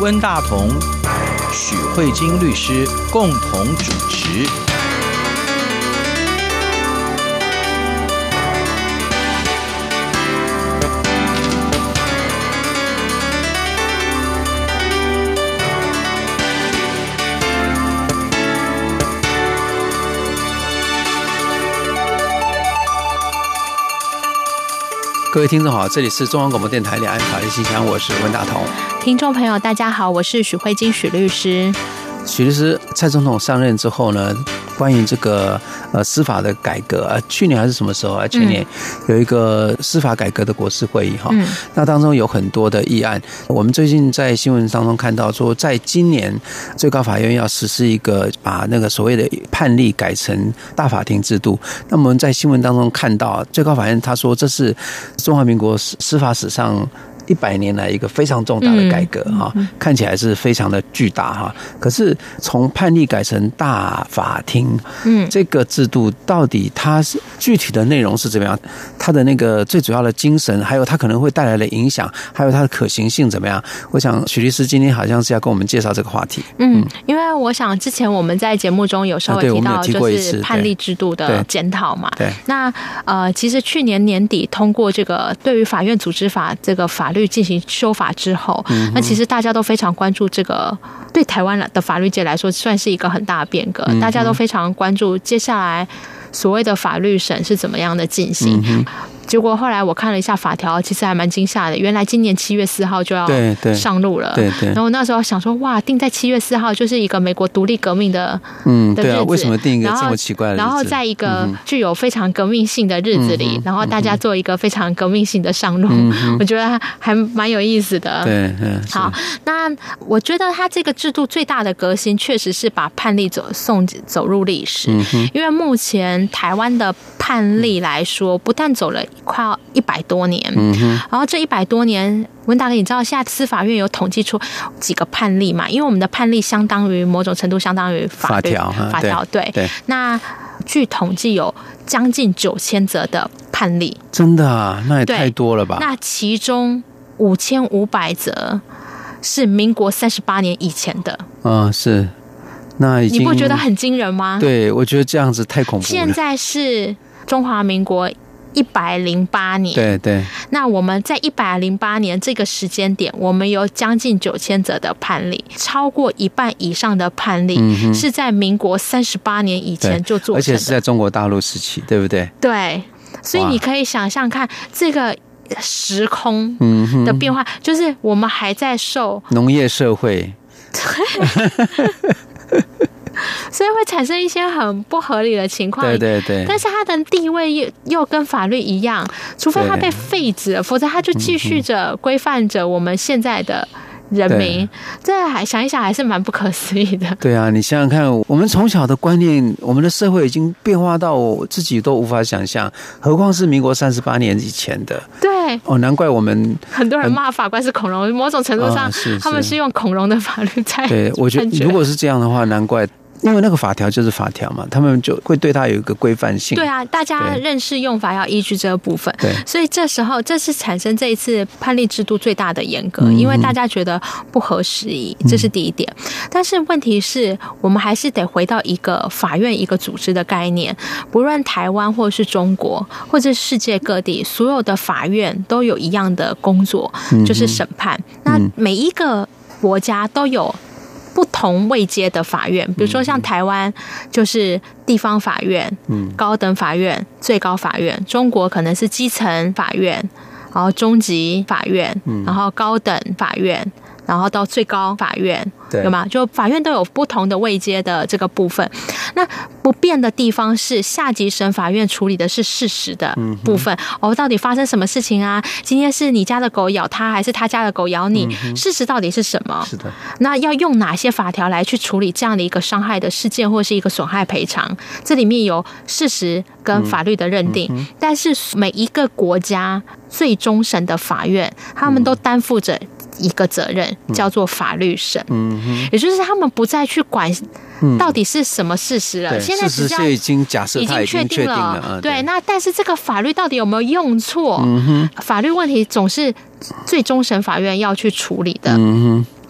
温大同、许慧晶律师共同主持。各位听众好，这里是中央广播电台两岸法律信箱，我是温大同。听众朋友，大家好，我是许慧晶许律师。许律师，蔡总统上任之后呢，关于这个呃司法的改革啊，去年还是什么时候啊？去年有一个司法改革的国事会议哈，嗯、那当中有很多的议案。我们最近在新闻当中看到说，在今年最高法院要实施一个把那个所谓的判例改成大法庭制度。那么我们在新闻当中看到，最高法院他说这是中华民国司法史上。一百年来一个非常重大的改革哈，看起来是非常的巨大哈。可是从判例改成大法庭，嗯，这个制度到底它是具体的内容是怎么样？它的那个最主要的精神，还有它可能会带来的影响，还有它的可行性怎么样？我想许律师今天好像是要跟我们介绍这个话题。嗯，因为我想之前我们在节目中有稍微提到，就是判例制度的检讨嘛。对。那呃，其实去年年底通过这个对于法院组织法这个法。律进行修法之后，那其实大家都非常关注这个，对台湾的法律界来说算是一个很大的变革，大家都非常关注接下来所谓的法律审是怎么样的进行。结果后来我看了一下法条，其实还蛮惊吓的。原来今年七月四号就要上路了。对对。然后那时候想说，哇，定在七月四号就是一个美国独立革命的嗯的日子。为什么定一个这么奇怪的日子？然后在一个具有非常革命性的日子里，然后大家做一个非常革命性的上路，我觉得还蛮有意思的。对，嗯好，那我觉得他这个制度最大的革新，确实是把判例走送走入历史。因为目前台湾的判例来说，不但走了。快要一百多年，嗯哼，然后这一百多年，文大哥，你知道现在司法院有统计出几个判例嘛？因为我们的判例相当于某种程度相当于法条，法条对。对，那据统计有将近九千则的判例，真的啊？那也太多了吧？那其中五千五百则是民国三十八年以前的，嗯，是。那已经你不觉得很惊人吗？对，我觉得这样子太恐怖了。现在是中华民国。一百零八年，对对。那我们在一百零八年这个时间点，我们有将近九千则的判例，超过一半以上的判例是在民国三十八年以前就做，而且是在中国大陆时期，对不对？对，所以你可以想象看这个时空的变化，就是我们还在受农业社会。所以会产生一些很不合理的情况，对对对。但是他的地位又又跟法律一样，除非他被废止了，否则他就继续着规范着我们现在的。人民，这还想一想还是蛮不可思议的。对啊，你想想看，我们从小的观念，我们的社会已经变化到我自己都无法想象，何况是民国三十八年以前的。对，哦，难怪我们很多人骂法官是恐龙，某种程度上，他们是用恐龙的法律在。对，我觉得如果是这样的话，难怪。因为那个法条就是法条嘛，他们就会对它有一个规范性。对啊，大家认识用法要依据这个部分。对，所以这时候这是产生这一次判例制度最大的严格，因为大家觉得不合时宜，这是第一点。但是问题是我们还是得回到一个法院一个组织的概念，不论台湾或是中国或者世界各地，所有的法院都有一样的工作，就是审判。那每一个国家都有。不同位阶的法院，比如说像台湾就是地方法院、嗯，高等法院、最高法院；中国可能是基层法院，然后中级法院，然后高等法院。然后到最高法院，对有吗？就法院都有不同的位阶的这个部分。那不变的地方是，下级审法院处理的是事实的部分。嗯、哦，到底发生什么事情啊？今天是你家的狗咬他，还是他家的狗咬你？嗯、事实到底是什么？是的。那要用哪些法条来去处理这样的一个伤害的事件，或是一个损害赔偿？这里面有事实跟法律的认定。嗯、但是每一个国家最终审的法院，他们都担负着。一个责任叫做法律审，嗯，也就是他们不再去管到底是什么事实了？现在事实已经假设，已经确定了。对，那但是这个法律到底有没有用错？法律问题总是最终审法院要去处理的。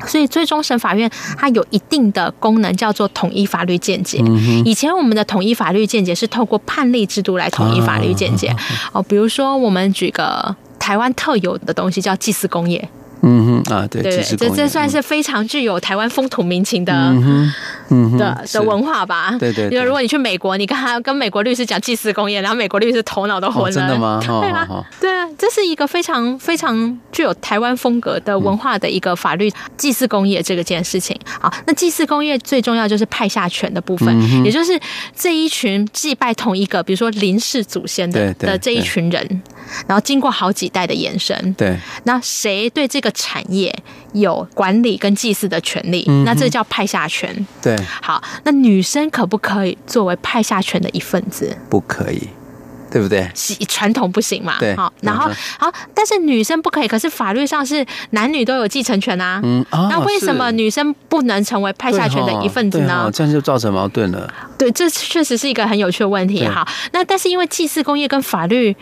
所以，最终审法院它有一定的功能，叫做统一法律见解。以前我们的统一法律见解是透过判例制度来统一法律见解。哦，比如说，我们举个台湾特有的东西，叫祭祀工业。嗯哼啊，对对，这这算是非常具有台湾风土民情的，嗯的的文化吧。对对，因为如果你去美国，你跟他跟美国律师讲祭祀工业，然后美国律师头脑都昏了。真的吗？对啊，对啊，这是一个非常非常具有台湾风格的文化的一个法律。祭祀工业这个件事情，好，那祭祀工业最重要就是派下权的部分，也就是这一群祭拜同一个，比如说林氏祖先的的这一群人。然后经过好几代的延伸，对，那谁对这个产业有管理跟祭祀的权利？嗯、那这叫派下权。对，好，那女生可不可以作为派下权的一份子？不可以，对不对？传统不行嘛。对，好，然后好，但是女生不可以，可是法律上是男女都有继承权啊。嗯，哦、那为什么女生不能成为派下权的一份子呢？这样就造成矛盾了。对，这确实是一个很有趣的问题。好，那但是因为祭祀工业跟法律。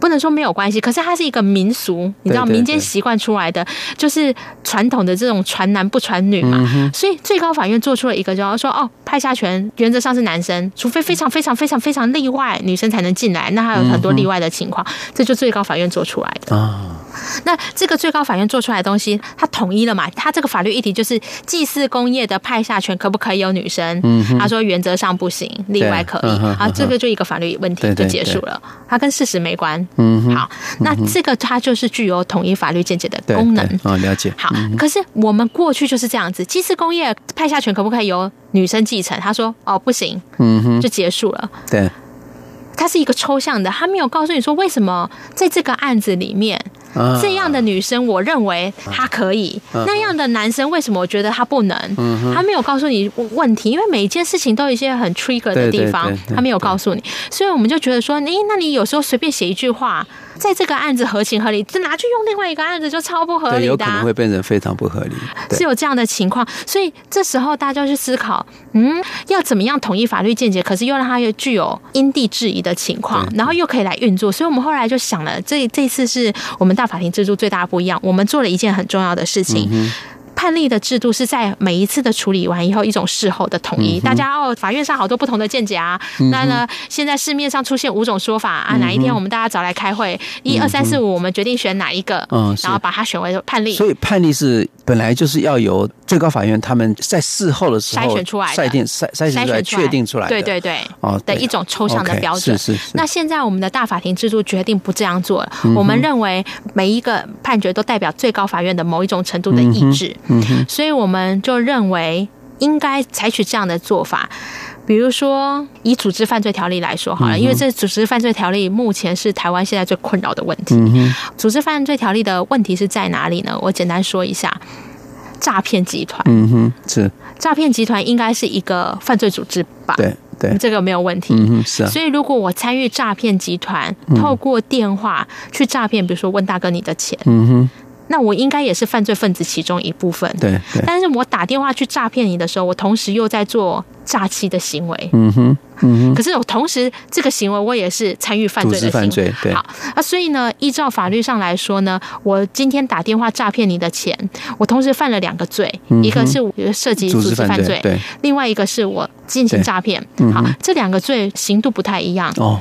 不能说没有关系，可是它是一个民俗，你知道民间习惯出来的，就是传统的这种传男不传女嘛。所以最高法院做出了一个，就是说，哦，派下权原则上是男生，除非非常非常非常非常例外，女生才能进来。那还有很多例外的情况，这就最高法院做出来的啊。那这个最高法院做出来的东西，它统一了嘛？它这个法律议题就是祭祀工业的派下权可不可以有女生？他说原则上不行，例外可以。啊，这个就一个法律问题就结束了，它跟事实没关。嗯，好，那这个它就是具有统一法律见解的功能。哦，了解。好，可是我们过去就是这样子，祭祀工业派下权可不可以由女生继承？他说哦，不行，嗯哼，就结束了。对，它是一个抽象的，他没有告诉你说为什么在这个案子里面。这样的女生，我认为她可以；那样的男生，为什么我觉得他不能？他没有告诉你问题，因为每一件事情都有一些很 trigger 的地方，他没有告诉你，所以我们就觉得说，诶，那你有时候随便写一句话。在这个案子合情合理，这拿去用另外一个案子就超不合理的，有可能会变成非常不合理，是有这样的情况。所以这时候大家就去思考，嗯，要怎么样统一法律见解，可是又让它又具有因地制宜的情况，然后又可以来运作。所以我们后来就想了，这这次是我们大法庭制度最大的不一样，我们做了一件很重要的事情。嗯判例的制度是在每一次的处理完以后，一种事后的统一。嗯、大家哦，法院上好多不同的见解啊。嗯、那呢，现在市面上出现五种说法啊。哪一天我们大家找来开会，一二三四五，我们决定选哪一个，嗯，然后把它选为判例。所以判例是本来就是要由最高法院他们在事后的时候筛选出来的，筛定筛筛选出来确定出来的。对对对，哦，的一种抽象的标准。是是是。那现在我们的大法庭制度决定不这样做了。我们认为每一个判决都代表最高法院的某一种程度的意志。嗯哼。所以我们。我们就认为应该采取这样的做法，比如说以组织犯罪条例来说好了，因为这组织犯罪条例目前是台湾现在最困扰的问题。组织犯罪条例的问题是在哪里呢？我简单说一下，诈骗集团。嗯哼，是诈骗集团应该是一个犯罪组织吧？对对，这个没有问题。嗯哼，是啊。所以如果我参与诈骗集团，透过电话去诈骗，比如说问大哥你的钱，嗯哼。那我应该也是犯罪分子其中一部分，对。对，但是我打电话去诈骗你的时候，我同时又在做诈欺的行为。嗯哼，嗯哼。可是我同时这个行为，我也是参与犯罪的行为。犯罪，对。好，啊，所以呢，依照法律上来说呢，我今天打电话诈骗你的钱，我同时犯了两个罪，嗯、一个是涉及组织犯罪，对。另外一个是我进行诈骗。好，这两个罪刑度不太一样。哦。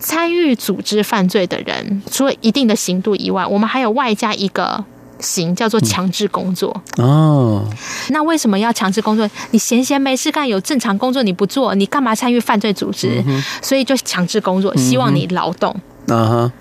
参与组织犯罪的人，除了一定的刑度以外，我们还有外加一个刑，叫做强制工作。哦，那为什么要强制工作？你闲闲没事干，有正常工作你不做，你干嘛参与犯罪组织？所以就强制工作，希望你劳动。嗯哼。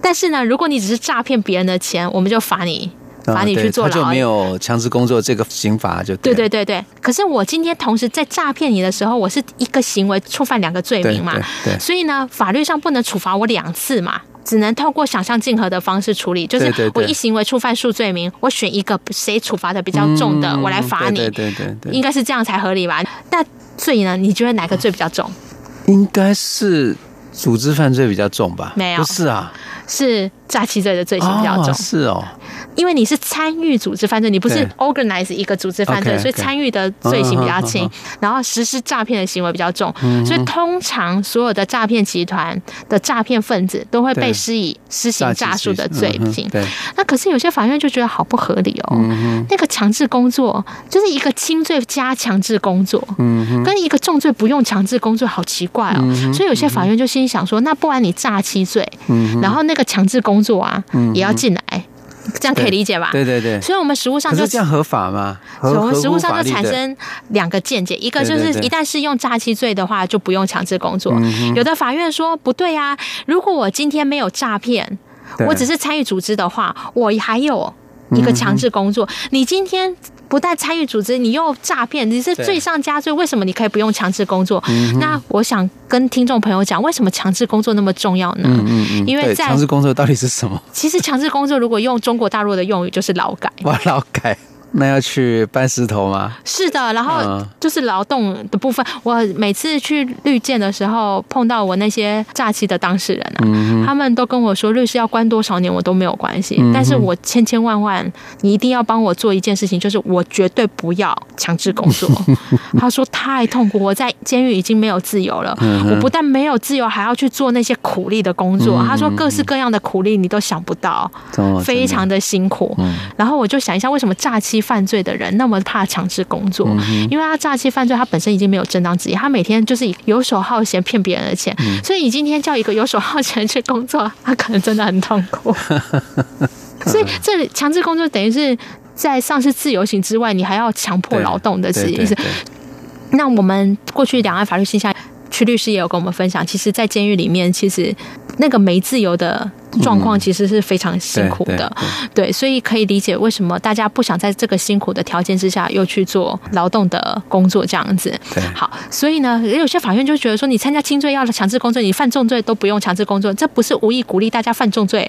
但是呢，如果你只是诈骗别人的钱，我们就罚你。罚你去坐牢，他就没有强制工作这个刑罚，就对对对对。可是我今天同时在诈骗你的时候，我是一个行为触犯两个罪名嘛，所以呢，法律上不能处罚我两次嘛，只能透过想象竞合的方式处理，就是我一行为触犯数罪名，我选一个谁处罚的比较重的，我来罚你，对对对对，应该是这样才合理吧？那罪呢？你觉得哪个罪比较重？应该是组织犯罪比较重吧？没有，不是啊，是。诈欺罪的罪行比较重。哦是哦。因为你是参与组织犯罪，你不是 organize 一个组织犯罪，所以参与的罪行比较轻，然后实施诈骗的行为比较重，所以通常所有的诈骗集团的诈骗分子都会被施以施行诈术的罪行。那可是有些法院就觉得好不合理哦，那个强制工作就是一个轻罪加强制工作，跟一个重罪不用强制工作，好奇怪哦。所以有些法院就心想说，那不然你诈欺罪，然后那个强制工作啊也要进来。这样可以理解吧？对对对。所以，我们实务上就这样合法吗？我们实务上就产生两个见解，一个就是一旦是用诈欺罪的话，就不用强制工作。有的法院说不对啊，如果我今天没有诈骗，我只是参与组织的话，我还有一个强制工作。你今天。不但参与组织，你又诈骗，你是罪上加罪。为什么你可以不用强制工作？嗯、那我想跟听众朋友讲，为什么强制工作那么重要呢？嗯嗯嗯、因为在强制工作到底是什么？其实强制工作如果用中国大陆的用语，就是劳改。哇，劳改。那要去搬石头吗？是的，然后就是劳动的部分。我每次去绿建的时候，碰到我那些诈欺的当事人啊，嗯、他们都跟我说，律师要关多少年我都没有关系，嗯、但是我千千万万，你一定要帮我做一件事情，就是我绝对不要强制工作。他说太痛苦，我在监狱已经没有自由了，嗯、我不但没有自由，还要去做那些苦力的工作。嗯、他说各式各样的苦力你都想不到，嗯、非常的辛苦。嗯、然后我就想一下，为什么诈欺？犯罪的人那么怕强制工作，因为他诈欺犯罪，他本身已经没有正当职业，他每天就是以游手好闲骗别人的钱，所以你今天叫一个游手好闲去工作，他可能真的很痛苦。所以这里强制工作等于是在丧失自由行之外，你还要强迫劳动的意思。那我们过去两岸法律系下，曲律师也有跟我们分享，其实，在监狱里面，其实那个没自由的。状况其实是非常辛苦的，嗯、对，对，对，所以可以理解为什么大家不想在这个辛苦的条件之下又去做劳动的工作这样子。好，所以呢，有些法院就觉得说，你参加轻罪要强制工作，你犯重罪都不用强制工作，这不是无意鼓励大家犯重罪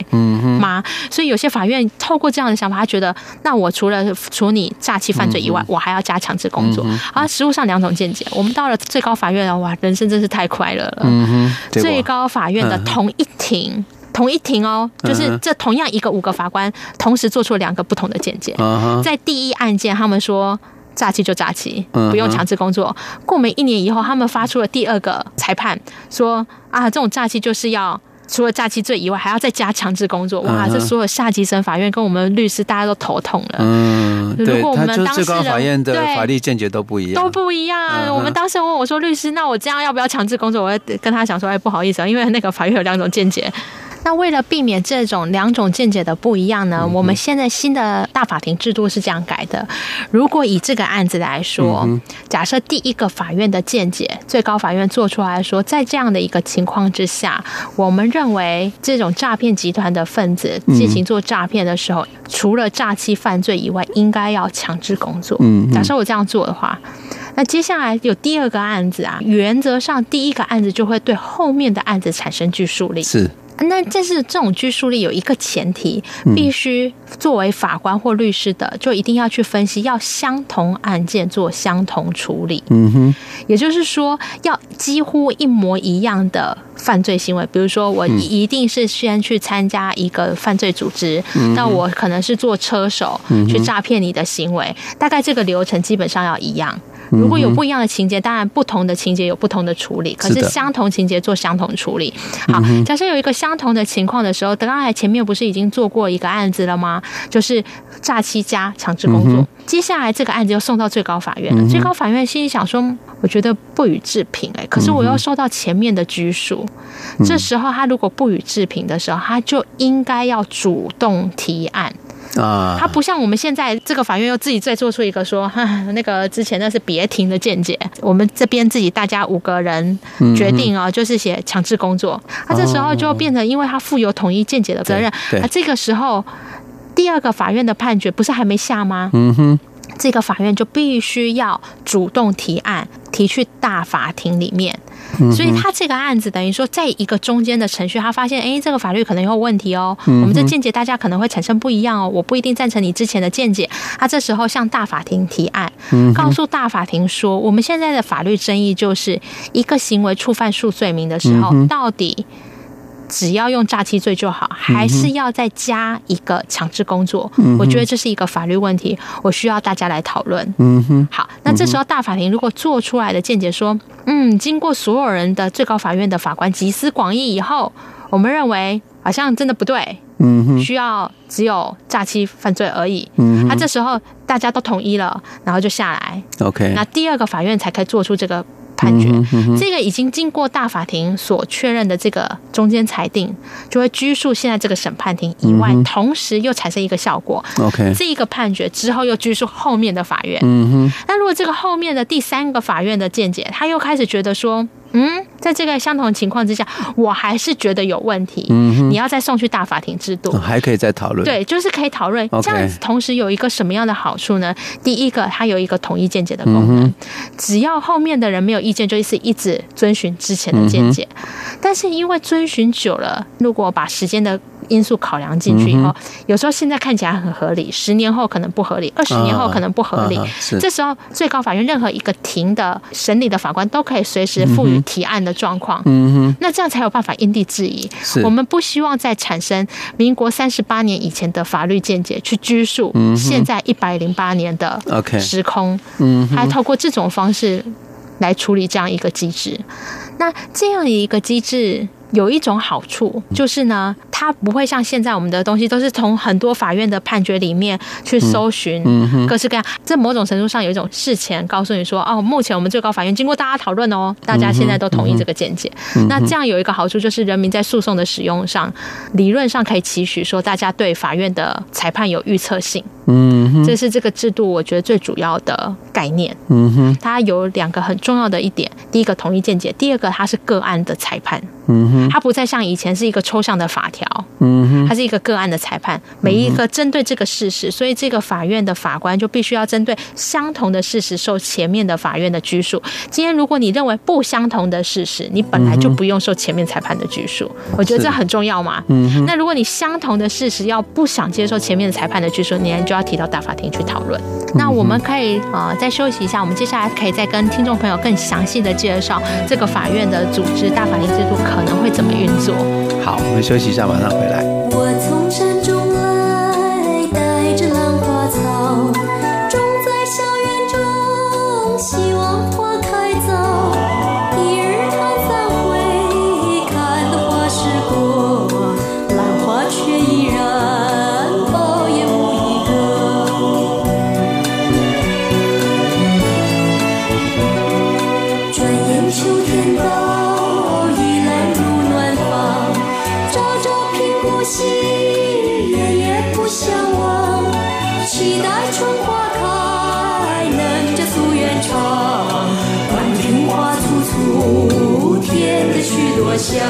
吗？所以有些法院透过这样的想法，他觉得，那我除了处你诈欺犯罪以外，嗯、我还要加强制工作。嗯、哼啊，实务上两种见解。我们到了最高法院了，哇，人生真是太快乐了。最高法院的同一庭。同一庭哦，就是这同样一个五个法官同时做出了两个不同的见解。在第一案件，他们说诈欺就诈欺，不用强制工作。过没一年以后，他们发出了第二个裁判，说啊，这种诈欺就是要除了诈欺罪以外，还要再加强制工作。哇，这所有下级审法院跟我们律师大家都头痛了。嗯，如果我们当事人法院的法律见解都不一样，都不一样。我们当事人问我说，律师，那我这样要不要强制工作？我会跟他讲说，哎，不好意思啊，因为那个法院有两种见解。那为了避免这种两种见解的不一样呢，我们现在新的大法庭制度是这样改的：如果以这个案子来说，假设第一个法院的见解，最高法院做出来说，在这样的一个情况之下，我们认为这种诈骗集团的分子进行做诈骗的时候，除了诈欺犯罪以外，应该要强制工作。假设我这样做的话，那接下来有第二个案子啊，原则上第一个案子就会对后面的案子产生拘束力。是。那这是这种拘束力有一个前提，必须作为法官或律师的，就一定要去分析，要相同案件做相同处理。嗯哼，也就是说，要几乎一模一样的犯罪行为，比如说我一定是先去参加一个犯罪组织，那我可能是做车手去诈骗你的行为，大概这个流程基本上要一样。如果有不一样的情节，当然不同的情节有不同的处理。可是相同情节做相同处理。好，假设有一个相同的情况的时候，刚才前面不是已经做过一个案子了吗？就是诈欺加强制工作。接下来这个案子又送到最高法院了。最高法院心里想说，我觉得不予置评哎，可是我又受到前面的拘束。这时候他如果不予置评的时候，他就应该要主动提案。啊，他不像我们现在这个法院又自己再做出一个说，哈，那个之前那是别庭的见解，我们这边自己大家五个人决定啊，就是写强制工作，他这时候就变成，因为他负有统一见解的责任，啊，这个时候第二个法院的判决不是还没下吗？嗯哼，这个法院就必须要主动提案，提去大法庭里面。所以他这个案子等于说，在一个中间的程序，他发现，哎，这个法律可能有问题哦。我们这见解大家可能会产生不一样哦。我不一定赞成你之前的见解。他这时候向大法庭提案，告诉大法庭说，我们现在的法律争议就是一个行为触犯数罪名的时候，到底只要用诈欺罪就好，还是要再加一个强制工作？我觉得这是一个法律问题，我需要大家来讨论。嗯哼，好，那这时候大法庭如果做出来的见解说，嗯，经过所有人的最高法院的法官集思广益以后，我们认为好像真的不对。嗯哼，需要只有诈欺犯罪而已。嗯，那这时候大家都同意了，然后就下来。OK，那第二个法院才可以做出这个。判决，嗯嗯、这个已经经过大法庭所确认的这个中间裁定，就会拘束现在这个审判庭以外，嗯、同时又产生一个效果。OK，这一个判决之后又拘束后面的法院。嗯哼，那如果这个后面的第三个法院的见解，他又开始觉得说。嗯，在这个相同情况之下，我还是觉得有问题。嗯哼，你要再送去大法庭制度，还可以再讨论。对，就是可以讨论。这样子同时有一个什么样的好处呢？第一个，它有一个统一见解的功能，只要后面的人没有意见，就一直一直遵循之前的见解。但是因为遵循久了，如果把时间的因素考量进去以后，有时候现在看起来很合理，十年后可能不合理，二十年后可能不合理。这时候最高法院任何一个庭的审理的法官都可以随时赋予。提案的状况，嗯哼，那这样才有办法因地制宜。我们不希望再产生民国三十八年以前的法律见解去拘束现在一百零八年的时空，嗯，还透过这种方式来处理这样一个机制。那这样一个机制。有一种好处就是呢，它不会像现在我们的东西都是从很多法院的判决里面去搜寻各式各样。这某种程度上有一种事前告诉你说，哦，目前我们最高法院经过大家讨论哦，大家现在都同意这个见解。那这样有一个好处就是，人民在诉讼的使用上，理论上可以期许说，大家对法院的裁判有预测性。嗯，这是这个制度我觉得最主要的概念。嗯哼，它有两个很重要的一点：第一个统一见解，第二个它是个案的裁判。嗯哼，它不再像以前是一个抽象的法条。嗯哼，它是一个个案的裁判，每一个针对这个事实，所以这个法院的法官就必须要针对相同的事实受前面的法院的拘束。今天如果你认为不相同的事实，你本来就不用受前面裁判的拘束。我觉得这很重要嘛。嗯哼，那如果你相同的事实要不想接受前面的裁判的拘束，你就要提到大法庭去讨论。那我们可以啊、呃、再休息一下，我们接下来可以再跟听众朋友更详细的介绍这个法院的组织，大法庭制度可能会怎么运作。好，我们休息一下，马上回来。香。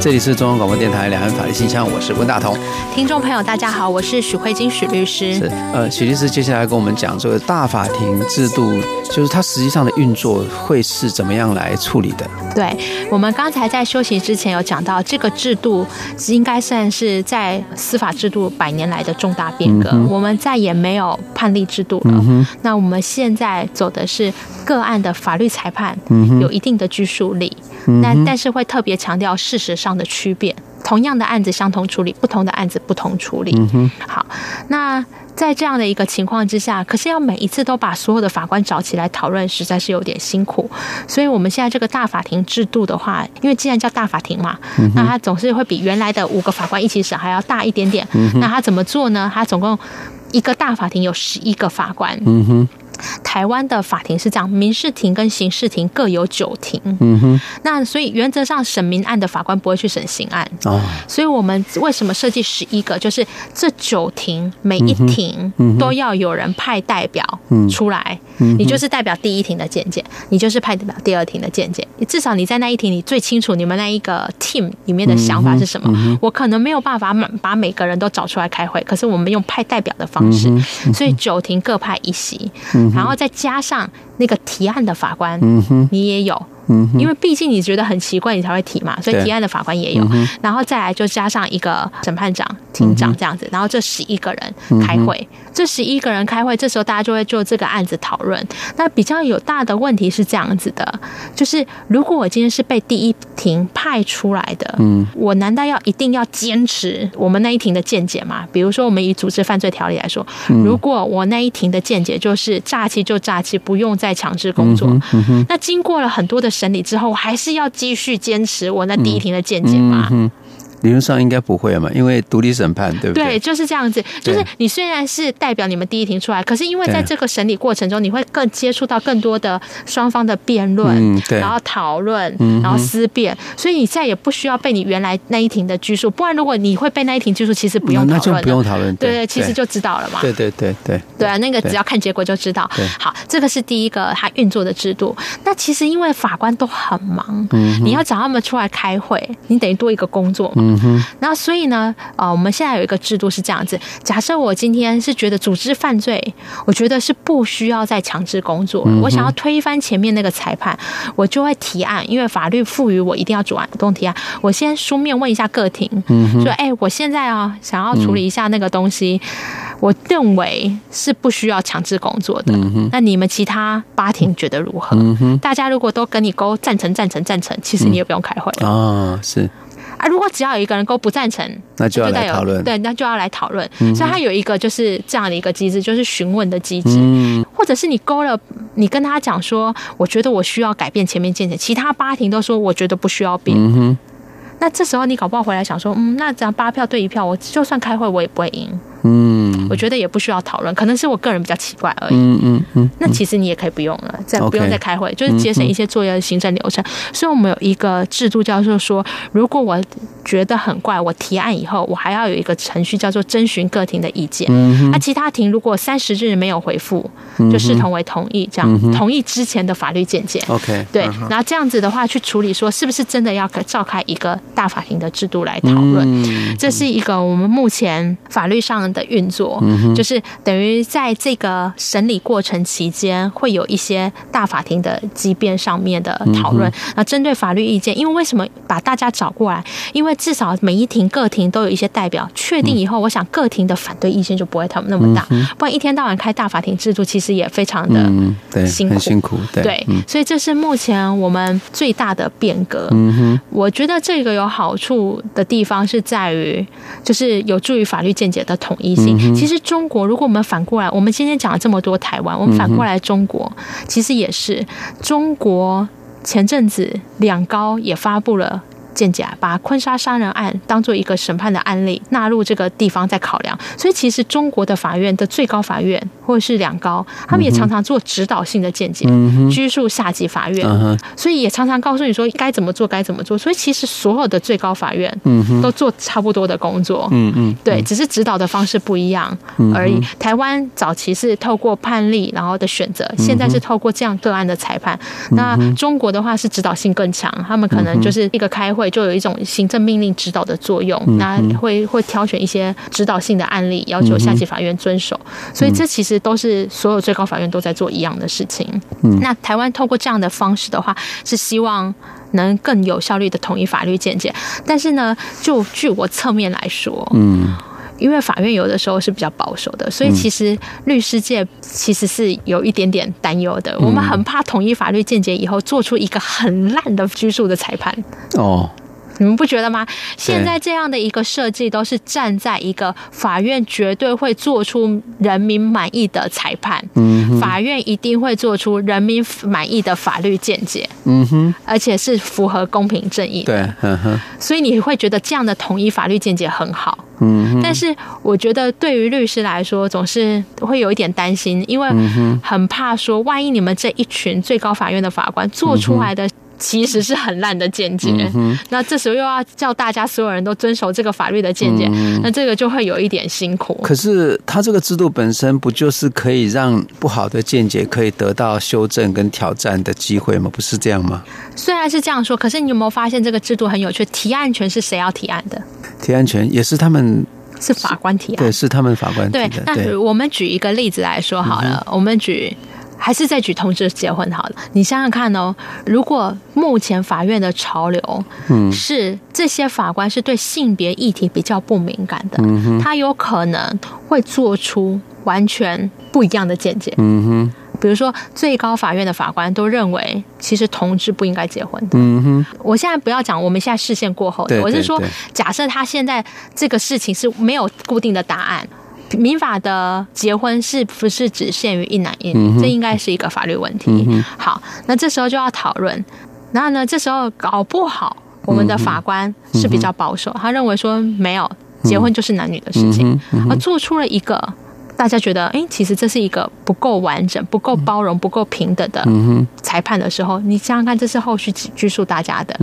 这里是中央广播电台两岸法律信箱，我是温大同。听众朋友，大家好，我是许慧金许律师。是，呃，许律师接下来跟我们讲这个大法庭制度，就是它实际上的运作会是怎么样来处理的？对，我们刚才在休息之前有讲到，这个制度应该算是在司法制度百年来的重大变革。嗯、我们再也没有判例制度了。嗯、那我们现在走的是个案的法律裁判，有一定的拘束力。那但是会特别强调事实上的区别，同样的案子相同处理，不同的案子不同处理。嗯好，那在这样的一个情况之下，可是要每一次都把所有的法官找起来讨论，实在是有点辛苦。所以我们现在这个大法庭制度的话，因为既然叫大法庭嘛，那它总是会比原来的五个法官一起审还要大一点点。那他怎么做呢？他总共一个大法庭有十一个法官。台湾的法庭是这样，民事庭跟刑事庭各有九庭。嗯哼。那所以原则上审民案的法官不会去审刑案。哦。所以我们为什么设计十一个？就是这九庭每一庭都要有人派代表出来。嗯。你就是代表第一庭的见解，你就是派代表第二庭的见解。至少你在那一庭，你最清楚你们那一个 team 里面的想法是什么。我可能没有办法把每个人都找出来开会，可是我们用派代表的方式，所以九庭各派一席。然后再加上那个提案的法官，你也有。嗯，因为毕竟你觉得很奇怪，你才会提嘛，所以提案的法官也有，嗯、然后再来就加上一个审判长、庭长这样子，然后这十一个人开会，嗯、这十一个人开会，这时候大家就会就这个案子讨论。那比较有大的问题是这样子的，就是如果我今天是被第一庭派出来的，嗯，我难道要一定要坚持我们那一庭的见解吗？比如说，我们以组织犯罪条例来说，如果我那一庭的见解就是诈欺就诈欺，不用再强制工作，嗯、那经过了很多的。审理之后，我还是要继续坚持我那第一庭的见解吗？理论上应该不会嘛，因为独立审判，对不对？对，就是这样子。就是你虽然是代表你们第一庭出来，可是因为在这个审理过程中，你会更接触到更多的双方的辩论，嗯、然后讨论，然后思辨，嗯、所以你再也不需要被你原来那一庭的拘束。不然，如果你会被那一庭拘束，其实不用讨论，那就不用讨论。对对，其实就知道了嘛。对对对对。对啊，那个只要看结果就知道。好，这个是第一个他运作的制度。那其实因为法官都很忙，嗯、你要找他们出来开会，你等于多一个工作。嗯哼。然后所以。呢，呃，我们现在有一个制度是这样子：假设我今天是觉得组织犯罪，我觉得是不需要再强制工作，我想要推翻前面那个裁判，我就会提案，因为法律赋予我一定要主动提案。我先书面问一下个庭，说：“哎，我现在啊，想要处理一下那个东西，我认为是不需要强制工作的。那你们其他八庭觉得如何？大家如果都跟你勾赞成、赞成、赞成，其实你也不用开会啊，是。”啊，如果只要有一个人勾不赞成，那就要来讨论。对，那就要来讨论。嗯、所以他有一个就是这样的一个机制，就是询问的机制，嗯、或者是你勾了，你跟他讲说，我觉得我需要改变前面见解，其他八庭都说我觉得不需要变。嗯、哼那这时候你搞不好回来想说，嗯，那这样八票对一票，我就算开会我也不会赢。嗯，我觉得也不需要讨论，可能是我个人比较奇怪而已。嗯嗯嗯。那其实你也可以不用了，再不用再开会，就是节省一些作业的行政流程。所以我们有一个制度叫做说，如果我觉得很怪，我提案以后，我还要有一个程序叫做征询各庭的意见。嗯那其他庭如果三十日没有回复，就视同为同意，这样同意之前的法律见解。OK。对，然后这样子的话去处理，说是不是真的要召开一个大法庭的制度来讨论？这是一个我们目前法律上。的运作，就是等于在这个审理过程期间，会有一些大法庭的机变上面的讨论。那针对法律意见，因为为什么把大家找过来？因为至少每一庭各庭都有一些代表，确定以后，我想各庭的反对意见就不会他们那么大。不然一天到晚开大法庭制度，其实也非常的辛苦。辛苦，对，所以这是目前我们最大的变革。嗯哼我觉得这个有好处的地方是在于，就是有助于法律见解的统一性。其实中国，如果我们反过来，我们今天讲了这么多台湾，我们反过来中国，其实也是中国。前阵子两高也发布了。见解，把坤沙杀人案当做一个审判的案例纳入这个地方在考量，所以其实中国的法院的最高法院或者是两高，他们也常常做指导性的见解，拘束下级法院，所以也常常告诉你说该怎么做，该怎么做。所以其实所有的最高法院都做差不多的工作，嗯嗯，对，只是指导的方式不一样而已。台湾早期是透过判例然后的选择，现在是透过这样个案的裁判。那中国的话是指导性更强，他们可能就是一个开会。会就有一种行政命令指导的作用，那会会挑选一些指导性的案例，要求下级法院遵守。所以这其实都是所有最高法院都在做一样的事情。那台湾透过这样的方式的话，是希望能更有效率的统一法律见解。但是呢，就据我侧面来说，嗯。因为法院有的时候是比较保守的，所以其实律师界其实是有一点点担忧的。我们很怕统一法律见解以后做出一个很烂的拘束的裁判。哦。你们不觉得吗？现在这样的一个设计，都是站在一个法院绝对会做出人民满意的裁判，嗯，法院一定会做出人民满意的法律见解，嗯哼，而且是符合公平正义的，对，嗯哼，所以你会觉得这样的统一法律见解很好，嗯，但是我觉得对于律师来说，总是会有一点担心，因为很怕说，万一你们这一群最高法院的法官做出来的。其实是很烂的见解，嗯、那这时候又要叫大家所有人都遵守这个法律的见解，嗯、那这个就会有一点辛苦。可是，他这个制度本身不就是可以让不好的见解可以得到修正跟挑战的机会吗？不是这样吗？虽然是这样说，可是你有没有发现这个制度很有趣？提案权是谁要提案的？提案权也是他们，是法官提案，对，是他们法官提的。对，那我们举一个例子来说好了，嗯、我们举。还是再举同志结婚好了。你想想看哦，如果目前法院的潮流，嗯，是这些法官是对性别议题比较不敏感的，嗯哼，他有可能会做出完全不一样的见解，嗯哼。比如说，最高法院的法官都认为，其实同志不应该结婚的。嗯哼。我现在不要讲我们现在视线过后的，我是说，假设他现在这个事情是没有固定的答案。民法的结婚是不是只限于一男一女？这应该是一个法律问题。好，那这时候就要讨论。然后呢，这时候搞不好我们的法官是比较保守，他认为说没有结婚就是男女的事情，而做出了一个大家觉得哎，其实这是一个不够完整、不够包容、不够平等的裁判的时候，你想想看，这是后续拘束大家的。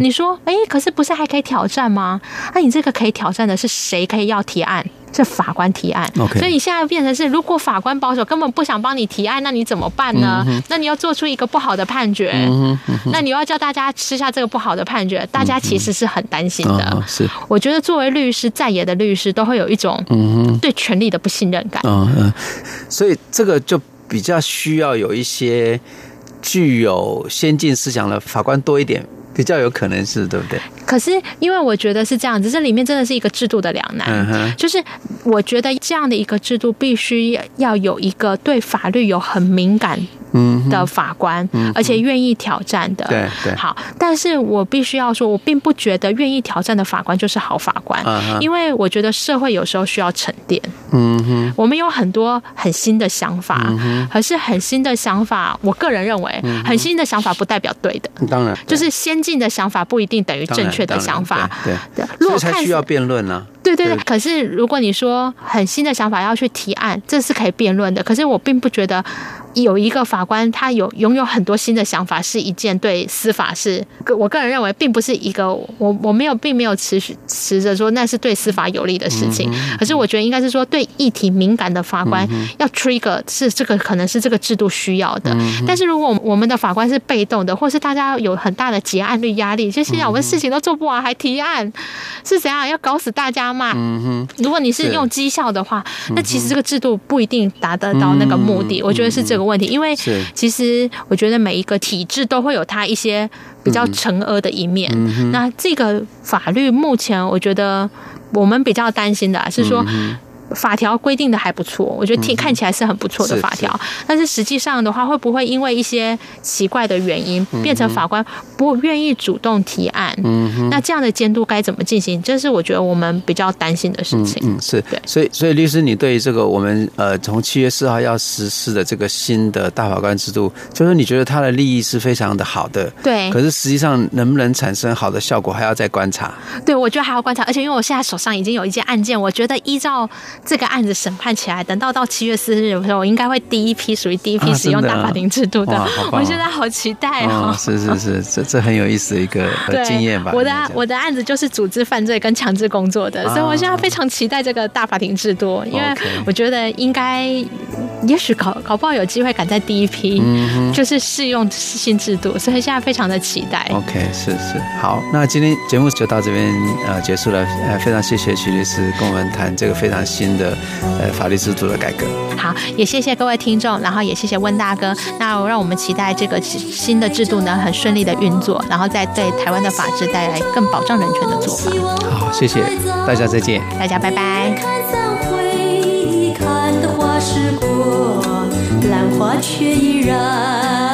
你说哎，可是不是还可以挑战吗？那你这个可以挑战的是谁可以要提案？是法官提案.所以你现在变成是，如果法官保守，根本不想帮你提案，那你怎么办呢？嗯、那你要做出一个不好的判决，嗯嗯、那你要叫大家吃下这个不好的判决，大家其实是很担心的。嗯、是，我觉得作为律师，在野的律师都会有一种对权力的不信任感。嗯嗯，所以这个就比较需要有一些具有先进思想的法官多一点。比较有可能是对不对？可是因为我觉得是这样子，这里面真的是一个制度的两难。就是我觉得这样的一个制度必须要有一个对法律有很敏感。嗯，的法官，而且愿意挑战的，对对。好，但是我必须要说，我并不觉得愿意挑战的法官就是好法官，因为我觉得社会有时候需要沉淀。嗯哼，我们有很多很新的想法，可是很新的想法，我个人认为，很新的想法不代表对的。当然，就是先进的想法不一定等于正确的想法。对对，所以才需要辩论呢。对对对，可是如果你说很新的想法要去提案，这是可以辩论的。可是我并不觉得。有一个法官，他有拥有很多新的想法，是一件对司法是个我个人认为，并不是一个我我没有并没有持续持着说那是对司法有利的事情。可是我觉得应该是说，对议题敏感的法官要 trigger 是这个可能是这个制度需要的。但是如果我们的法官是被动的，或是大家有很大的结案率压力，就现在我们事情都做不完还提案，是怎样要搞死大家嘛？如果你是用绩效的话，那其实这个制度不一定达得到那个目的。我觉得是这个。问题，因为其实我觉得每一个体制都会有它一些比较惩恶的一面。那这个法律目前，我觉得我们比较担心的是说。法条规定的还不错，我觉得听看起来是很不错的法条，但是实际上的话，会不会因为一些奇怪的原因，变成法官不愿意主动提案？嗯，那这样的监督该怎么进行？这是我觉得我们比较担心的事情。嗯，是对，所以所以律师，你对于这个我们呃从七月四号要实施的这个新的大法官制度，就是你觉得它的利益是非常的好的，对。可是实际上能不能产生好的效果，还要再观察。对，我觉得还要观察，而且因为我现在手上已经有一件案件，我觉得依照。这个案子审判起来，等到到七月四日的时候，我应该会第一批属于第一批使用大法庭制度的。啊的哦、我现在好期待哦！哦是是是，这这很有意思的一个经验吧？我的我的案子就是组织犯罪跟强制工作的，啊、所以我现在非常期待这个大法庭制度，因为我觉得应该，也许搞搞不好有机会赶在第一批，就是适用新制度，所以现在非常的期待。OK，是是好，那今天节目就到这边呃结束了，呃非常谢谢徐律师跟我们谈这个非常新新的呃法律制度的改革。好，也谢谢各位听众，然后也谢谢温大哥。那让我们期待这个新的制度呢，很顺利的运作，然后再对台湾的法治带来更保障人权的做法。好，谢谢大家，再见，大家拜拜。看的花过，兰却依然。